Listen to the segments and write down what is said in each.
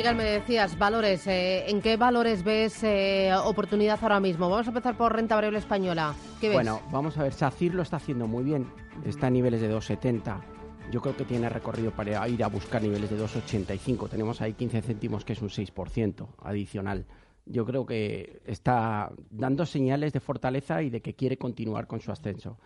Miguel, me decías, valores. Eh, ¿En qué valores ves eh, oportunidad ahora mismo? Vamos a empezar por renta variable española. ¿Qué ves? Bueno, vamos a ver, SACIR lo está haciendo muy bien. Está a niveles de 2,70. Yo creo que tiene recorrido para ir a buscar niveles de 2,85. Tenemos ahí 15 céntimos, que es un 6% adicional. Yo creo que está dando señales de fortaleza y de que quiere continuar con su ascenso.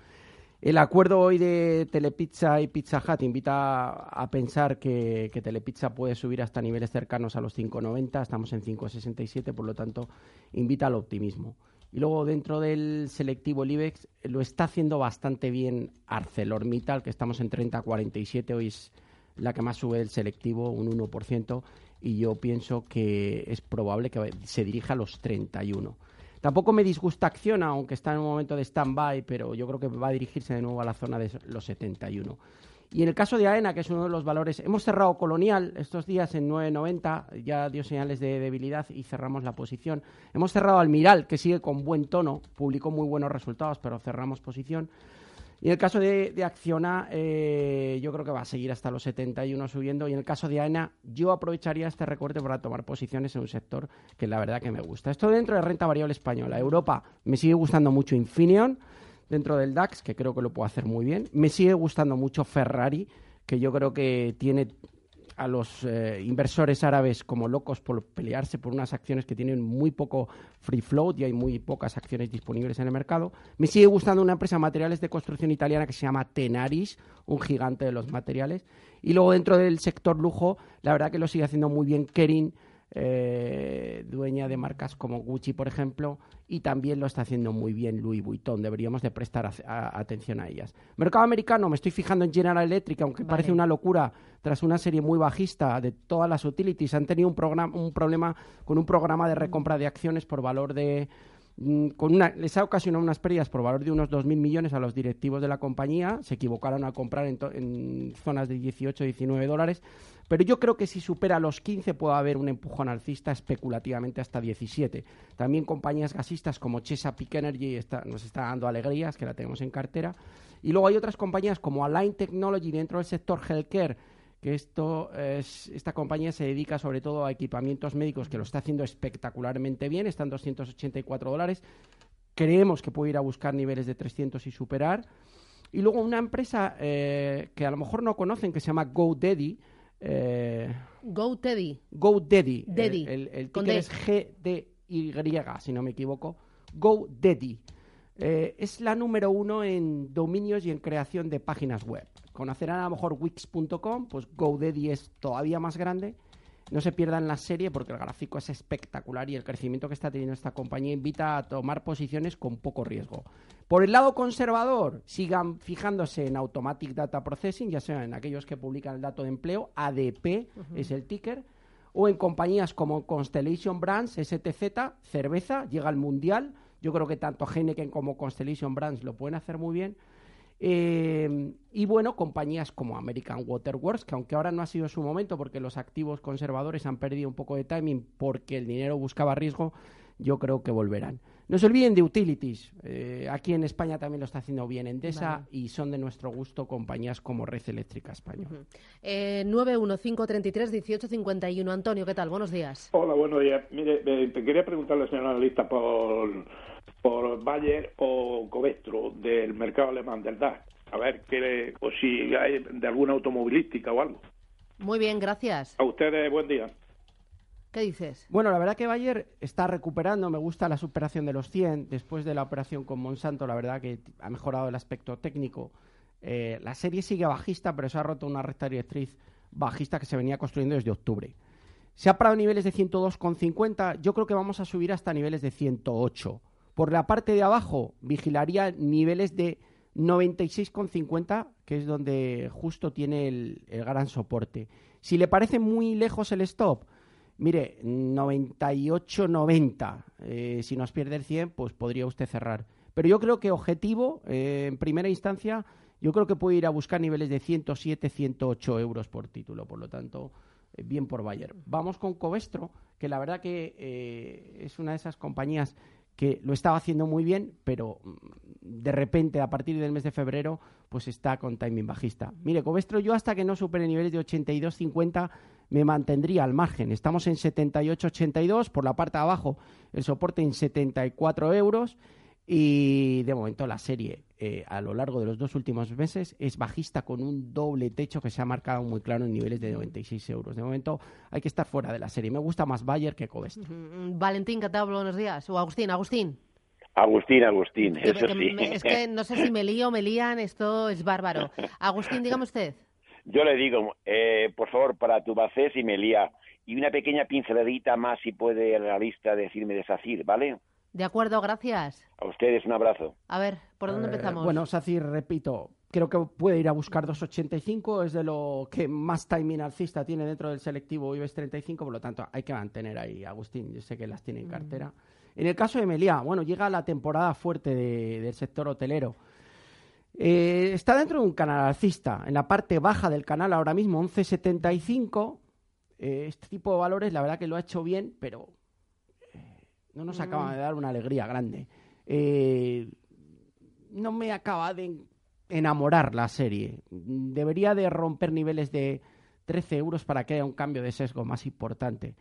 El acuerdo hoy de Telepizza y Pizza Hut invita a pensar que, Telepizza puede subir hasta niveles cercanos a los 5,90, estamos en 5,67, por lo tanto, invita al optimismo. Y luego dentro del selectivo el IBEX lo está haciendo bastante bien ArcelorMittal, que estamos en 30,47, hoy es la que más sube del selectivo, un 1%, y yo pienso que es probable que se dirija a los 31. Tampoco me disgusta Acciona, aunque está en un momento de stand-by, pero yo creo que va a dirigirse de nuevo a la zona de los 71. Y en el caso de AENA, que es uno de los valores, hemos cerrado Colonial estos días en 9.90, ya dio señales de debilidad y cerramos la posición. Hemos cerrado Almiral, que sigue con buen tono, publicó muy buenos resultados, pero cerramos posición. Y en el caso de, Acciona, eh, yo creo que va a seguir hasta los 71 subiendo. Y en el caso de AENA, yo aprovecharía este recorte para tomar posiciones en un sector que la verdad que me gusta. Esto dentro de renta variable española. Europa me sigue gustando mucho Infineon dentro del DAX, que creo que lo puede hacer muy bien. Me sigue gustando mucho Ferrari, que yo creo que tiene a los eh, inversores árabes como locos por pelearse por unas acciones que tienen muy poco free float y hay muy pocas acciones disponibles en el mercado. Me sigue gustando una empresa de materiales de construcción italiana que se llama Tenaris, un gigante de los materiales. Y luego dentro del sector lujo, la verdad que lo sigue haciendo muy bien Kering, eh, dueña de marcas como Gucci, por ejemplo, y también lo está haciendo muy bien Louis Vuitton. Deberíamos de prestar atención a ellas. Mercado americano, me estoy fijando en General Electric, aunque parece una locura tras una serie muy bajista de todas las utilities. Han tenido un, programa, un problema con un programa de recompra de acciones por valor de Mm, con una, les ha ocasionado unas pérdidas por valor de unos 2.000 millones a los directivos de la compañía. Se equivocaron al comprar en, zonas de 18, 19 dólares. Pero yo creo que si supera los 15 puede haber un empujón alcista especulativamente hasta 17. También compañías gasistas como Chesapeake Energy nos está dando alegrías, que la tenemos en cartera. Y luego hay otras compañías como Align Technology dentro del sector healthcare que esto es, esta compañía se dedica sobre todo a equipamientos médicos, que lo está haciendo espectacularmente bien, están 284 dólares. Creemos que puede ir a buscar niveles de 300 y superar. Y luego una empresa eh, que a lo mejor no conocen, que se llama GoDaddy. Eh, GoDaddy. GoDaddy. El, el, el ticker es G-D-Y, si no me equivoco. GoDaddy. Eh, es la número uno en dominios y en creación de páginas web. Conocerán a lo mejor Wix.com, pues GoDaddy es todavía más grande. No se pierdan la serie porque el gráfico es espectacular y el crecimiento que está teniendo esta compañía invita a tomar posiciones con poco riesgo. Por el lado conservador, sigan fijándose en Automatic Data Processing, ya sea en aquellos que publican el dato de empleo, ADP es el ticker, o en compañías como Constellation Brands, STZ, cerveza, llega al mundial. Yo creo que tanto Heineken como Constellation Brands lo pueden hacer muy bien. Eh, y bueno, compañías como American Waterworks, que aunque ahora no ha sido su momento porque los activos conservadores han perdido un poco de timing porque el dinero buscaba riesgo, yo creo que volverán. No se olviden de utilities. Eh, aquí en España también lo está haciendo bien Endesa y son de nuestro gusto compañías como Red Eléctrica España. Uh eh, 915331851. Antonio, ¿qué tal? Buenos días. Hola, buenos días. Mire, te quería preguntarle, señor analista, por por Bayer o Covestro del mercado alemán del DAX. A ver, qué, o si hay de alguna automovilística o algo. Muy bien, gracias. A ustedes, buen día. ¿Qué dices? Bueno, la verdad que Bayer está recuperando, me gusta la superación de los 100 después de la operación con Monsanto, la verdad que ha mejorado el aspecto técnico. Eh, la serie sigue bajista, pero se ha roto una recta directriz bajista que se venía construyendo desde octubre. Se ha parado a niveles de 102,50. Yo creo que vamos a subir hasta niveles de 108. Por la parte de abajo, vigilaría niveles de 96,50, que es donde justo tiene el, gran soporte. Si le parece muy lejos el stop, mire, 98,90. Eh, si nos pierde el 100, pues podría usted cerrar. Pero yo creo que objetivo, eh, en primera instancia, yo creo que puede ir a buscar niveles de 107, 108 euros por título. Por lo tanto, eh, bien por Bayer. Vamos con Covestro, que la verdad que es una de esas compañías que lo estaba haciendo muy bien, pero mm, de repente a partir del mes de febrero pues está con timing bajista. Mire, Covestro yo hasta que no supere niveles de 82.50 me mantendría al margen. Estamos en 78.82, por la parte de abajo el soporte en 74 euros y de momento la serie eh, a lo largo de los dos últimos meses es bajista con un doble techo que se ha marcado muy claro en niveles de 96 euros. De momento hay que estar fuera de la serie. Me gusta más Bayer que Covestro. Valentín, ¿qué tal? Buenos días. O Agustín, Agustín. Agustín, Agustín, eso sí. es que no sé si me lío o me lían, esto es bárbaro. Agustín, dígame usted. Yo le digo, eh, por favor, para tu base y me lía. Y una pequeña pinceladita más, si puede, la lista decirme de SACIR, ¿vale? De acuerdo, gracias. A ustedes un abrazo. A ver, ¿por dónde eh, empezamos? Bueno, Sacir, repito, creo que puede ir a buscar 2.85, es de lo que más timing alcista tiene dentro del selectivo IBEX 35, por lo tanto hay que mantener ahí, Agustín, yo sé que las tiene en cartera. En el caso de Meliá, bueno, llega la temporada fuerte del sector hotelero. Eh, está dentro de un canal alcista, en la parte baja del canal ahora mismo, 11.75. Eh, este tipo de valores, la verdad que lo ha hecho bien, pero no nos acaba de dar una alegría grande. Eh, no me acaba de enamorar la serie. Debería de romper niveles de 13 euros para que haya un cambio de sesgo más importante.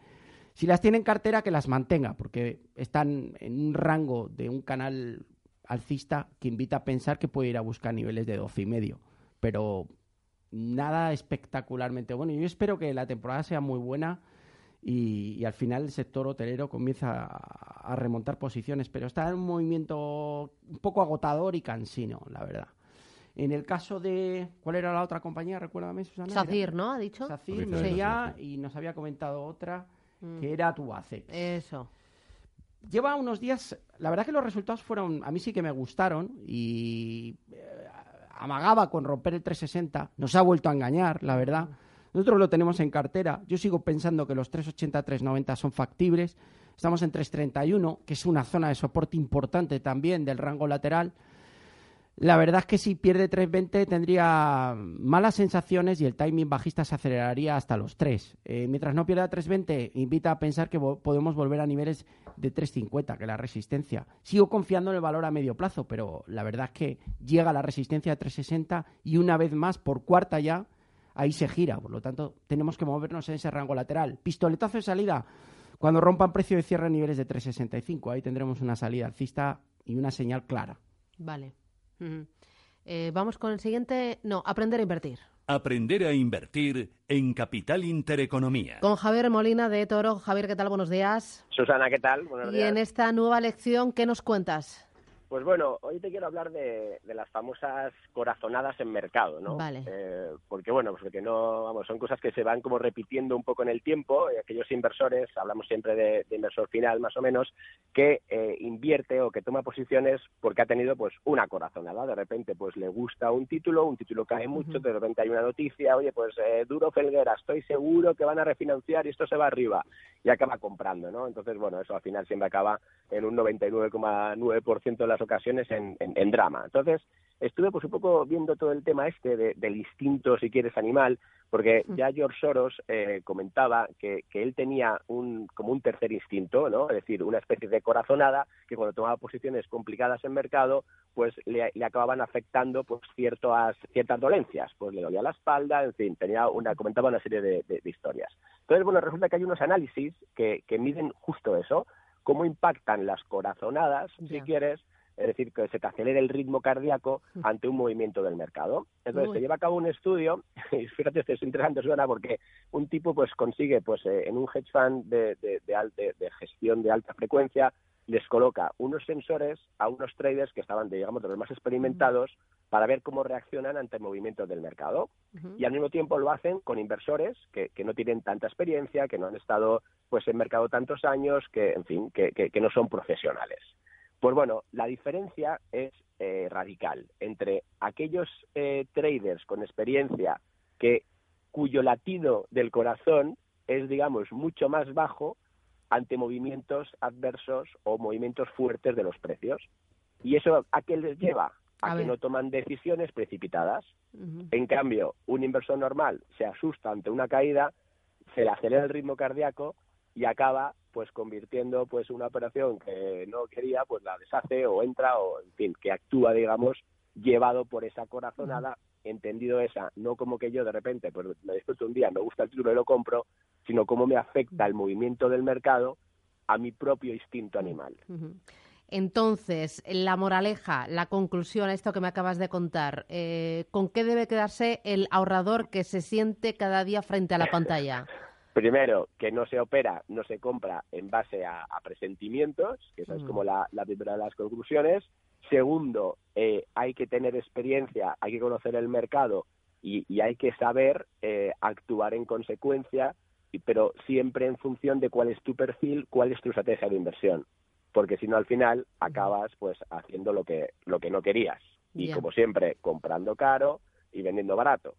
Si las tiene en cartera, que las mantenga, porque están en un rango de un canal alcista que invita a pensar que puede ir a buscar niveles de 12 y medio. Pero nada espectacularmente bueno. Yo espero que la temporada sea muy buena y, al final el sector hotelero comienza a, remontar posiciones, pero está en un movimiento un poco agotador y cansino, la verdad. En el caso de. ¿Cuál era la otra compañía? Recuérdame, Susana. SACIR, ¿no? Ha dicho. SACIR, ya, y nos había comentado otra mm. que era Tubacex. Eso. Lleva unos días. La verdad que los resultados fueron. A mí sí que me gustaron y. Eh, amagaba con romper el 360. Nos ha vuelto a engañar, la verdad. Nosotros lo tenemos en cartera. Yo sigo pensando que los 380, 390 son factibles. Estamos en 331, que es una zona de soporte importante también del rango lateral. La verdad es que si pierde 320 tendría malas sensaciones y el timing bajista se aceleraría hasta los 3. Eh, mientras no pierda 320, invita a pensar que podemos volver a niveles de 350, que la resistencia. Sigo confiando en el valor a medio plazo, pero la verdad es que llega la resistencia de 360 y una vez más, por cuarta ya, ahí se gira. Por lo tanto, tenemos que movernos en ese rango lateral. Pistoletazo de salida cuando rompan precio de cierre a niveles de 365. Ahí tendremos una salida alcista y una señal clara. Vale. Eh, vamos con el siguiente. No, aprender a invertir. Aprender a invertir en Capital Intereconomía. Con Javier Molina de Toro. Javier, ¿qué tal? Buenos días. Susana, ¿qué tal? y en esta nueva lección, ¿qué nos cuentas? Pues bueno, hoy te quiero hablar de, las famosas corazonadas en mercado, ¿no? Vale. Eh, porque bueno, pues porque no, vamos, son cosas que se van como repitiendo un poco en el tiempo. Y aquellos inversores, hablamos siempre de, inversor final más o menos, que eh, invierte o que toma posiciones porque ha tenido pues una corazonada. De repente pues le gusta un título, un título cae mucho, de repente hay una noticia, oye pues eh, Duro Felguera, estoy seguro que van a refinanciar y esto se va arriba y acaba comprando, ¿no? Entonces bueno, eso al final siempre acaba en un 99,9% de las ocasiones en, en, drama. Entonces, estuve pues un poco viendo todo el tema este del instinto, si quieres, animal, porque ya George Soros eh, comentaba que, que, él tenía un, como un tercer instinto, ¿no? Es decir, una especie de corazonada que cuando tomaba posiciones complicadas en mercado, pues le, acababan afectando pues ciertas, ciertas dolencias, pues le dolía la espalda, en fin, tenía una, comentaba una serie de, de, de historias. Entonces, bueno, resulta que hay unos análisis que, que miden justo eso, cómo impactan las corazonadas, si quieres, es decir, que se te acelere el ritmo cardíaco ante un movimiento del mercado. Entonces, se lleva a cabo un estudio, y fíjate, esto es interesante, suena, porque un tipo pues consigue, pues eh, en un hedge fund de, de, de, de, gestión de alta frecuencia, les coloca unos sensores a unos traders que estaban, digamos, de los más experimentados para ver cómo reaccionan ante movimientos del mercado. Y al mismo tiempo lo hacen con inversores que, que, no tienen tanta experiencia, que no han estado pues en mercado tantos años, que, en fin, que, que no son profesionales. Pues bueno, la diferencia es eh, radical entre aquellos eh, traders con experiencia que cuyo latido del corazón es, digamos, mucho más bajo ante movimientos adversos o movimientos fuertes de los precios. ¿Y eso a qué les lleva? A, que no toman decisiones precipitadas. En cambio, un inversor normal se asusta ante una caída, se le acelera el ritmo cardíaco y acaba pues convirtiendo pues una operación que no quería pues la deshace o entra o en fin que actúa digamos llevado por esa corazonada. Entendido esa no como que yo de repente pues me despierto un día me gusta el título y lo compro sino cómo me afecta el movimiento del mercado a mi propio instinto animal. Entonces, la moraleja, la conclusión a esto que me acabas de contar, eh, ¿con qué debe quedarse el ahorrador que se siente cada día frente a la pantalla? Primero, que no se opera, no se compra en base a, presentimientos, que esa es mm. como la, primera de las conclusiones. Segundo, eh, hay que tener experiencia, hay que conocer el mercado y, hay que saber eh, actuar en consecuencia, pero siempre en función de cuál es tu perfil, cuál es tu estrategia de inversión. Porque si no, al final acabas pues haciendo lo que, lo que no querías. Y como siempre, comprando caro y vendiendo barato.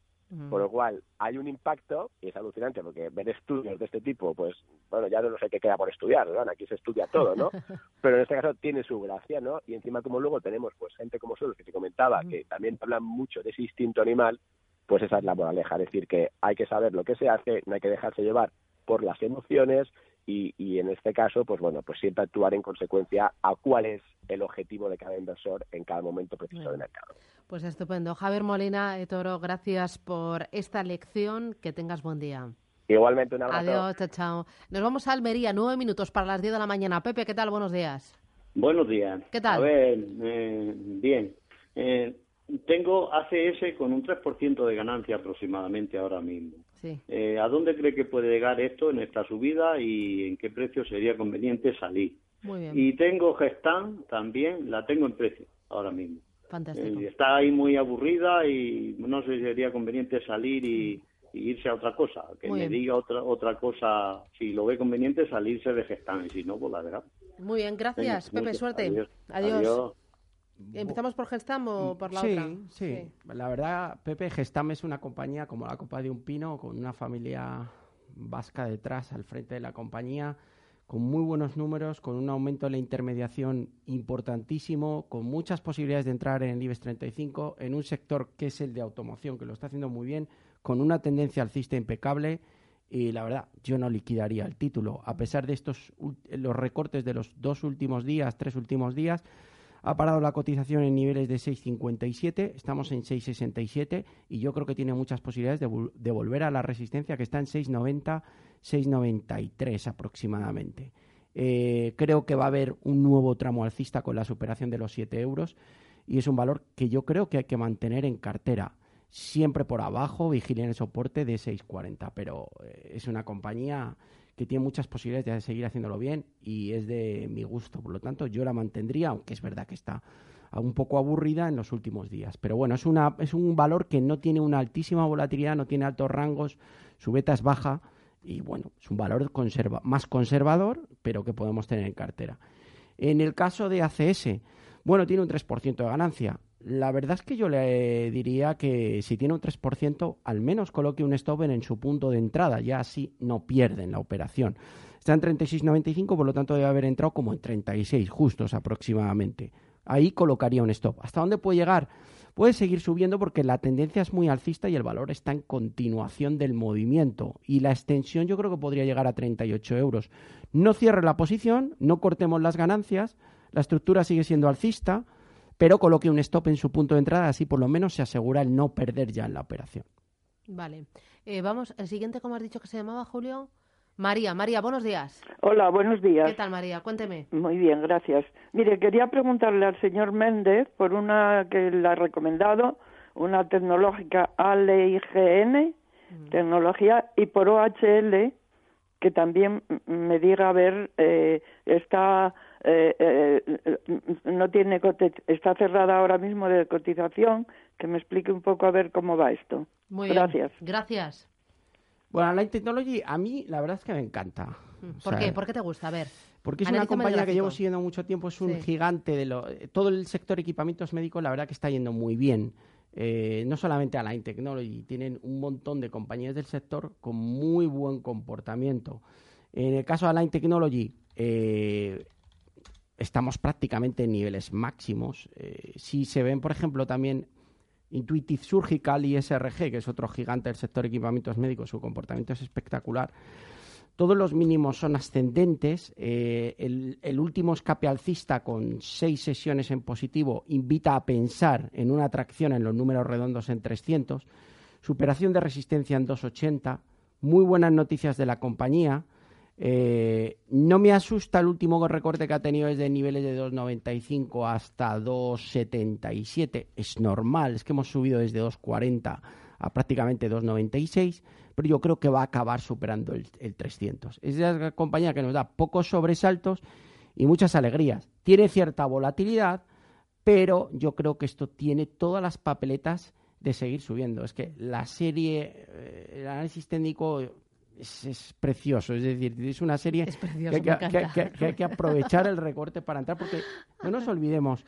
Por lo cual hay un impacto y es alucinante porque ver estudios de este tipo, pues bueno, ya no sé qué queda por estudiar, ¿no? Aquí se estudia todo, ¿no? Pero en este caso tiene su gracia, ¿no? Y encima como luego tenemos pues gente como Solos que te comentaba, que también hablan mucho de ese instinto animal, pues esa es la moraleja, es decir, que hay que saber lo que se hace, no hay que dejarse llevar por las emociones y, y en este caso, pues bueno, pues siempre actuar en consecuencia a cuál es el objetivo de cada inversor en cada momento preciso del mercado. Pues estupendo. Javier Molina, Toro, gracias por esta lección. Que tengas buen día. Igualmente, un abrazo. Adiós, chao, chao. Nos vamos a Almería, nueve minutos para las diez de la mañana. Pepe, ¿qué tal? Buenos días. Buenos días. ¿Qué tal? A ver, eh, bien. Eh, tengo ACS con un 3% de ganancia aproximadamente ahora mismo. Sí. Eh, ¿A dónde cree que puede llegar esto en esta subida y en qué precio sería conveniente salir? Muy bien. Y tengo Gestan también, la tengo en precio ahora mismo. Fantástico. Eh, está ahí muy aburrida y no sé si sería conveniente salir y, irse a otra cosa. Que me diga otra otra cosa, si lo ve conveniente, salirse de Gestan y si no, pues la verdad. Muy bien, gracias, Pepe, suerte. Adiós. ¿Empezamos por Gestam o por la otra? Sí, sí. La verdad, Pepe, Gestam es una compañía como la Copa de un Pino, con una familia vasca detrás, al frente de la compañía con muy buenos números, con un aumento de la intermediación importantísimo, con muchas posibilidades de entrar en el IBEX 35, en un sector que es el de automoción, que lo está haciendo muy bien, con una tendencia alcista impecable. Y la verdad, yo no liquidaría el título. A pesar de estos los recortes de los dos últimos días, tres últimos días, ha parado la cotización en niveles de 6,57, estamos en 6,67 y yo creo que tiene muchas posibilidades de, volver a la resistencia que está en 6,90 6,93 aproximadamente. Eh, creo que va a haber un nuevo tramo alcista con la superación de los 7 euros y es un valor que yo creo que hay que mantener en cartera. Siempre por abajo, vigilen el soporte de 6,40, pero eh, es una compañía que tiene muchas posibilidades de seguir haciéndolo bien y es de mi gusto. Por lo tanto, yo la mantendría, aunque es verdad que está un poco aburrida en los últimos días. Pero bueno, es, una, es un valor que no tiene una altísima volatilidad, no tiene altos rangos, su beta es baja y bueno, es un valor conserva más conservador, pero que podemos tener en cartera. En el caso de ACS, bueno, tiene un 3% de ganancia. La verdad es que yo le diría que si tiene un 3%, al menos coloque un stop en su punto de entrada, ya así no pierden la operación. Está en 36.95, por lo tanto debe haber entrado como en 36, justos aproximadamente. Ahí colocaría un stop. ¿Hasta dónde puede llegar? puede seguir subiendo porque la tendencia es muy alcista y el valor está en continuación del movimiento. Y la extensión yo creo que podría llegar a 38 euros. No cierre la posición, no cortemos las ganancias, la estructura sigue siendo alcista, pero coloque un stop en su punto de entrada, así por lo menos se asegura el no perder ya en la operación. Vale. Eh, vamos, el siguiente, como has dicho que se llamaba Julio. María, María, buenos días. Hola, buenos días. ¿Qué tal, María? Cuénteme. Muy bien, gracias. Mire, quería preguntarle al señor Méndez por una que le ha recomendado, una tecnológica ALIGN, mm. tecnología, y por OHL, que también me diga a ver, eh, está eh, eh, no tiene está cerrada ahora mismo de cotización. Que me explique un poco a ver cómo va esto. Muy Gracias. Gracias. Bueno, Technology a mí la verdad es que me encanta. ¿Por qué? ¿Por qué te gusta? A ver. Porque es una compañía que llevo siguiendo mucho tiempo, es un gigante de lo, todo el sector equipamientos médicos, la verdad que está yendo muy bien. Eh, no solamente Align Technology, tienen un montón de compañías del sector con muy buen comportamiento. En el caso de Align Technology, eh, estamos prácticamente en niveles máximos. Eh, si se ven, por ejemplo, también Intuitive Surgical y SRG, que es otro gigante del sector equipamientos médicos, su comportamiento es espectacular. Todos los mínimos son ascendentes. Eh, el, último escape alcista con seis sesiones en positivo invita a pensar en una atracción en los números redondos en 300. Superación de resistencia en 280. Muy buenas noticias de la compañía. Eh, no me asusta el último recorte que ha tenido desde niveles de 2,95 hasta 2,77. Es normal, es que hemos subido desde 2,40 a prácticamente 2,96 pero yo creo que va a acabar superando el, 300. Es una compañía que nos da pocos sobresaltos y muchas alegrías. Tiene cierta volatilidad, pero yo creo que esto tiene todas las papeletas de seguir subiendo. Es que la serie, eh, el análisis técnico es, precioso, es decir, es una serie que, hay que aprovechar el recorte para entrar, porque no nos olvidemos,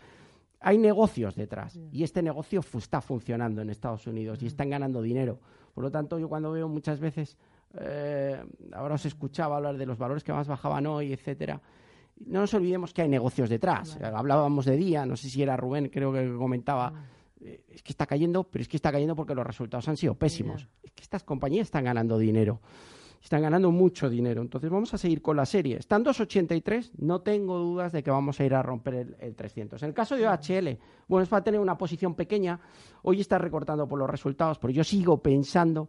hay negocios detrás y este negocio está funcionando en Estados Unidos y están ganando dinero. Por lo tanto, yo cuando veo muchas veces, eh, ahora os escuchaba hablar de los valores que más bajaban hoy, etcétera, no nos olvidemos que hay negocios detrás. Hablábamos de día, no sé si era Rubén, creo que comentaba, eh, es que está cayendo, pero es que está cayendo porque los resultados han sido pésimos. Es que estas compañías están ganando dinero. Están ganando mucho dinero. Entonces vamos a seguir con la serie. Están 2.83. No tengo dudas de que vamos a ir a romper el, 300. En el caso de OHL, bueno, es para tener una posición pequeña. Hoy está recortando por los resultados, pero yo sigo pensando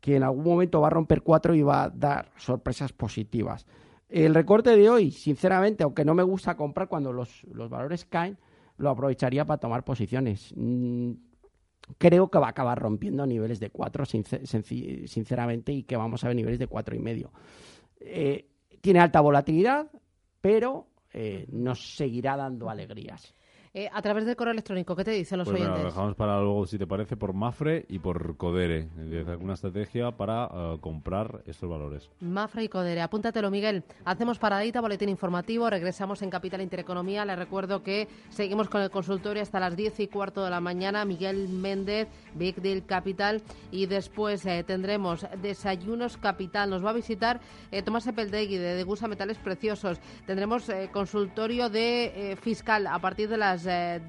que en algún momento va a romper 4 y va a dar sorpresas positivas. El recorte de hoy, sinceramente, aunque no me gusta comprar cuando los, los valores caen, lo aprovecharía para tomar posiciones. Mm, creo que va a acabar rompiendo niveles de 4, sinceramente, y que vamos a ver niveles de cuatro y medio. Eh, tiene alta volatilidad, pero eh, nos seguirá dando alegrías. Eh, a través del correo electrónico, ¿qué te dicen los pues oyentes? Dejamos para luego, si te parece, por Mafre y por Codere. ¿Alguna estrategia para eh, comprar estos valores? Mafre y Codere. Apúntatelo, Miguel. Hacemos paradita, boletín informativo. Regresamos en Capital Intereconomía. Les recuerdo que seguimos con el consultorio hasta las 10 y cuarto de la mañana. Miguel Méndez, Big Deal Capital. Y después eh, tendremos Desayunos Capital. Nos va a visitar Tomás Epeldegui de Degusa Metales Preciosos. Tendremos consultorio de fiscal a partir de las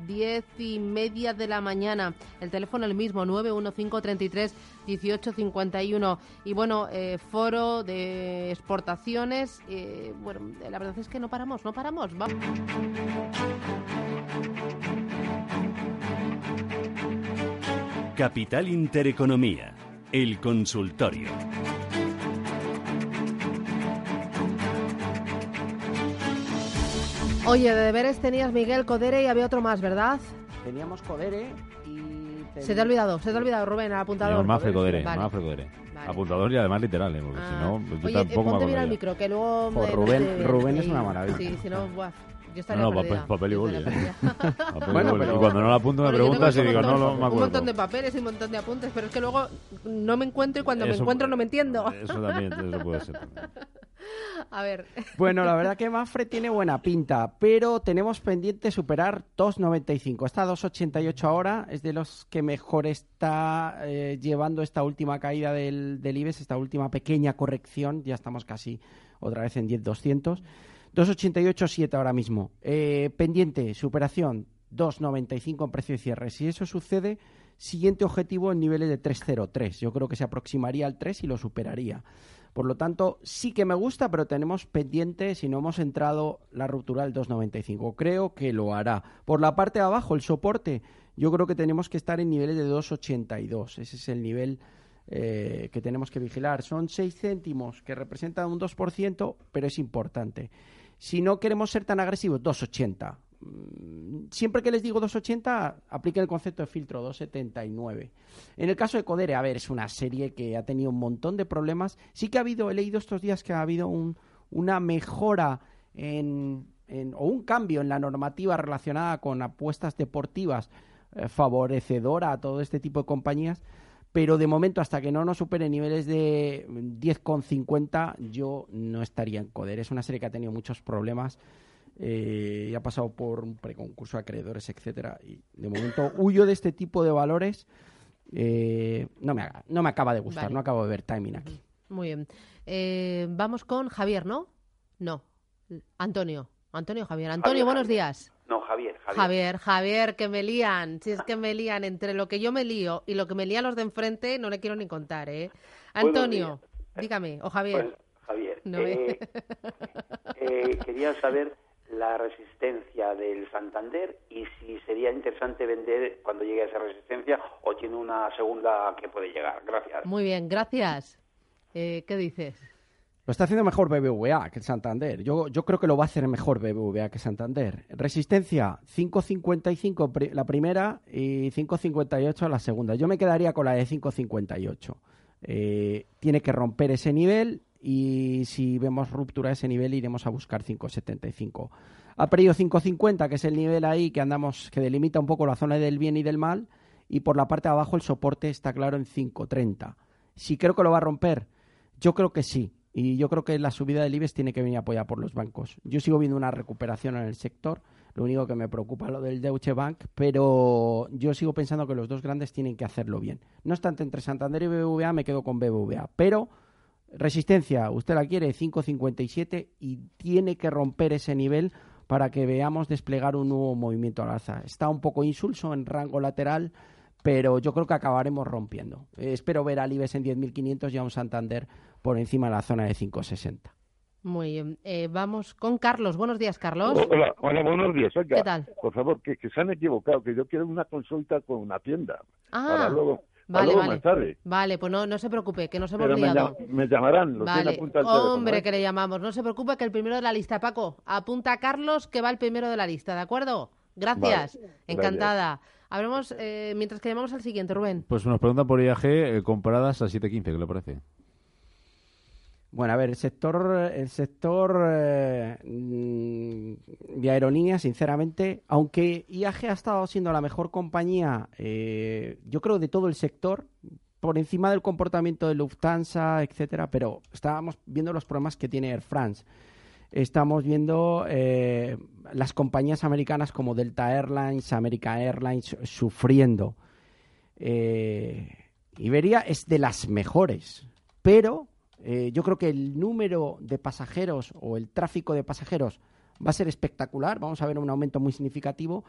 diez y media de la mañana. El teléfono el mismo, 91533 1851. Y bueno, eh, foro de exportaciones. Eh, bueno, la verdad es que no paramos, no paramos. Vamos. Capital Intereconomía, el consultorio. Oye, de deberes tenías Miguel Codere y había otro más, ¿verdad? Teníamos Codere y... Se te ha olvidado, se te ha olvidado, Rubén, el apuntador. Mafre Codere, Codere. Apuntador y además literal, ¿eh? porque si ah. no, yo Oye, tampoco ponte bien el micro, que luego... Por Rubén, Rubén es una maravilla. Sí, si no, buah. Yo no, no, papel, papel, y boli. ¿eh? bueno, Pero... Y cuando no lo apunto me preguntas y digo, no, no me acuerdo. Un montón de papeles y un montón de apuntes, pero es que luego no me encuentro y cuando me encuentro no me entiendo. Eso también, eso puede ser. Bueno, la verdad que Mafre tiene buena pinta, pero tenemos pendiente superar 2.95. Está a 2.88 ahora, es de los que mejor está eh, llevando esta última caída del, del IBEX, esta última pequeña corrección. Ya estamos casi otra vez en 10.200. 2,88,7 ahora mismo. Eh, pendiente, superación, 2,95 en precio de cierre. Si eso sucede, siguiente objetivo en niveles de 3,03. Yo creo que se aproximaría al 3 y lo superaría. Por lo tanto, sí que me gusta, pero tenemos pendiente, si no hemos entrado, la ruptura del 2,95. Creo que lo hará. Por la parte de abajo, el soporte, yo creo que tenemos que estar en niveles de 2,82. Ese es el nivel eh, que tenemos que vigilar. Son 6 céntimos, que representan un 2%, pero es importante. Si no queremos ser tan agresivos, 2,80. Siempre que les digo 2,80, apliquen el concepto de filtro 2,79. En el caso de Codere, a ver, es una serie que ha tenido un montón de problemas. Sí que ha habido, he leído estos días que ha habido una mejora en, o un cambio en la normativa relacionada con apuestas deportivas eh, favorecedora a todo este tipo de compañías, pero de momento hasta que no nos supere niveles de 10,50 yo no estaría en Coder. Es una serie que ha tenido muchos problemas eh, y ha pasado por un preconcurso de acreedores, etcétera. Y de momento huyo de este tipo de valores. Eh, no, me no me acaba de gustar, no acabo de ver timing aquí. Muy bien. Eh, vamos con Javier, ¿no? No. Antonio. Antonio Javier. Antonio, buenos días. No, Javier, Javier. Javier, Javier, que me lían. Si es que me lían entre lo que yo me lío y lo que me lían los de enfrente, no le quiero ni contar, ¿eh? Antonio, dígame. O Javier. Pues, Javier. Eh, eh, quería saber la resistencia del Santander y si sería interesante vender cuando llegue a esa resistencia o tiene una segunda que puede llegar. Gracias. Muy bien, gracias. Eh, ¿Qué dices? Lo está haciendo mejor BBVA que el Santander. Yo, yo creo que lo va a hacer mejor BBVA que Santander. Resistencia 5.55 la primera y 5.58 la segunda. Yo me quedaría con la de 5.58. Eh, tiene que romper ese nivel y si vemos ruptura de ese nivel iremos a buscar 5.75. Ha perdido 5.50, que es el nivel ahí que andamos, que delimita un poco la zona del bien y del mal, y por la parte de abajo el soporte está claro en 5.30. Si creo que lo va a romper, yo creo que sí. Y yo creo que la subida del IBEX tiene que venir apoyada por los bancos. Yo sigo viendo una recuperación en el sector. Lo único que me preocupa es lo del Deutsche Bank, pero yo sigo pensando que los dos grandes tienen que hacerlo bien. No obstante, entre Santander y BBVA me quedo con BBVA, pero resistencia, usted la quiere 5.57 y tiene que romper ese nivel para que veamos desplegar un nuevo movimiento al alza. Está un poco insulso en rango lateral, pero yo creo que acabaremos rompiendo. Eh, espero ver al IBEX en 10.500 y a un Santander por encima de la zona de 5.60. Muy bien. Eh, vamos con Carlos. Buenos días, Carlos. Hola, hola buenos días. ¿Qué tal? Por favor, que, se han equivocado, que yo quiero una consulta con una tienda. Ah, luego, vale, vale. Vale, pues no, no se preocupe, que nos hemos liado. Me, llamarán, lo vale. Hombre, ¿eh? que le llamamos. No se preocupe, que el primero de la lista, Paco. Apunta a Carlos, que va el primero de la lista, ¿de acuerdo? Gracias. Encantada. Hablemos, eh, mientras que llamamos al siguiente, Rubén. Pues nos preguntan por IAG eh, comparadas a 7.15, ¿qué le parece? Bueno, a ver, el sector, el sector eh, mm, de aerolíneas, sinceramente, aunque IAG ha estado siendo la mejor compañía, yo creo, de todo el sector, por encima del comportamiento de Lufthansa, etcétera, pero estábamos viendo los problemas que tiene Air France estamos viendo eh, las compañías americanas como Delta Airlines, American Airlines sufriendo. Eh, Iberia es de las mejores, pero eh, yo creo que el número de pasajeros o el tráfico de pasajeros va a ser espectacular, vamos a ver un aumento muy significativo,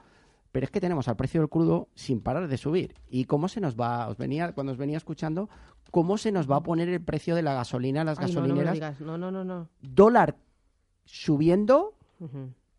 pero es que tenemos al precio del crudo sin parar de subir. ¿Y cómo se nos va, os venía, cuando os venía escuchando, cómo se nos va a poner el precio de la gasolina, las gasolineras? No, no, no, no, Dólar subiendo,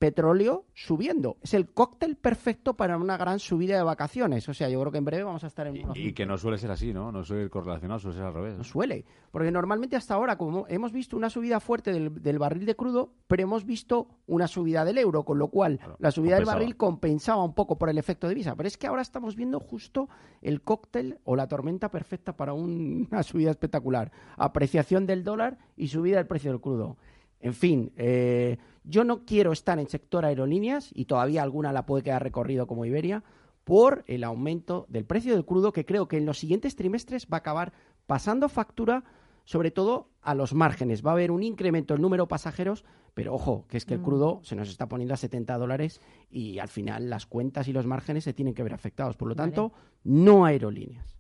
petróleo subiendo. Es el cóctel perfecto para una gran subida de vacaciones. O sea, yo creo que en breve vamos a estar en... Y, que no suele ser así, ¿no? No suele ir correlacionado, suele ser al revés. No suele. Porque normalmente hasta ahora, como hemos visto una subida fuerte del, barril de crudo, pero hemos visto una subida del euro, con lo cual la subida del barril compensaba un poco por el efecto de visa. Pero es que ahora estamos viendo justo el cóctel o la tormenta perfecta para una subida espectacular. Apreciación del dólar y subida del precio del crudo. En fin, eh, yo no quiero estar en sector aerolíneas y todavía alguna la puede quedar recorrido como Iberia por el aumento del precio del crudo que creo que en los siguientes trimestres va a acabar pasando factura sobre todo a los márgenes. Va a haber un incremento en número de pasajeros, pero ojo, que es que el mm. crudo se nos está poniendo a 70 dólares y al final las cuentas y los márgenes se tienen que ver afectados. Por lo tanto, no aerolíneas.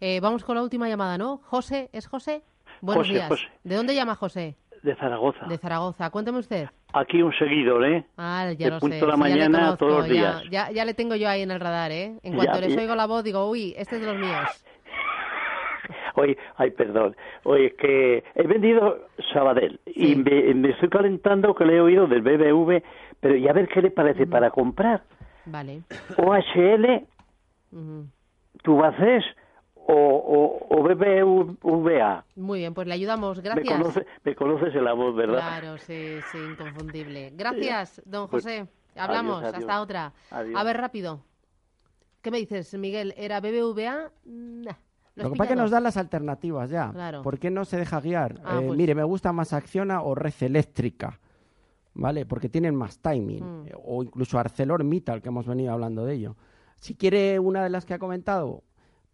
Eh, vamos con la última llamada, ¿no? José, ¿es José? Buenos días. ¿De dónde llama José? De Zaragoza. De Zaragoza. Cuénteme usted. Aquí un seguidor, ¿eh? Ah, ya lo punto de la mañana, todos los días. Ya, ya, le tengo yo ahí en el radar, ¿eh? En cuanto les oigo la voz, digo, uy, este es de los míos. Oye, ay, perdón. Oye, es que he vendido Sabadell y me, estoy calentando que le he oído del BBV, pero ya a ver qué le parece para comprar. Vale. OHL, uh tú haces o, o, BBVA. Muy bien, pues le ayudamos, gracias. Me, conoces en la voz, ¿verdad? Claro, sí, sí, inconfundible. Gracias, don pues, José. Hablamos, hasta otra. A ver, rápido. ¿Qué me dices, Miguel? ¿Era BBVA? Lo que pasa es que nos dan las alternativas ya. ¿Por qué no se deja guiar? Ah, eh, pues mire, me gusta más Acciona o Red Eléctrica. ¿vale? Porque tienen más timing. Mm. O incluso ArcelorMittal, que hemos venido hablando de ello. Si quiere una de las que ha comentado,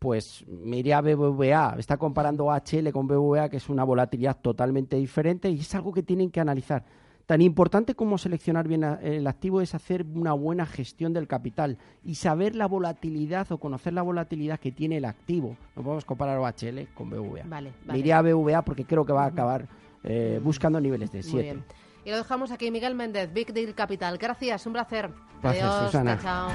pues me iría a BBVA. Está comparando HL con BBVA, que es una volatilidad totalmente diferente y es algo que tienen que analizar. Tan importante como seleccionar bien el activo es hacer una buena gestión del capital y saber la volatilidad o conocer la volatilidad que tiene el activo. No podemos comparar OHL con BBVA. Vale, Me a BBVA porque creo que va a acabar eh, buscando niveles de Muy 7. bien. Y lo dejamos aquí, Miguel Méndez, Big Deal Capital. Gracias, un placer. Adiós, Susana. chao.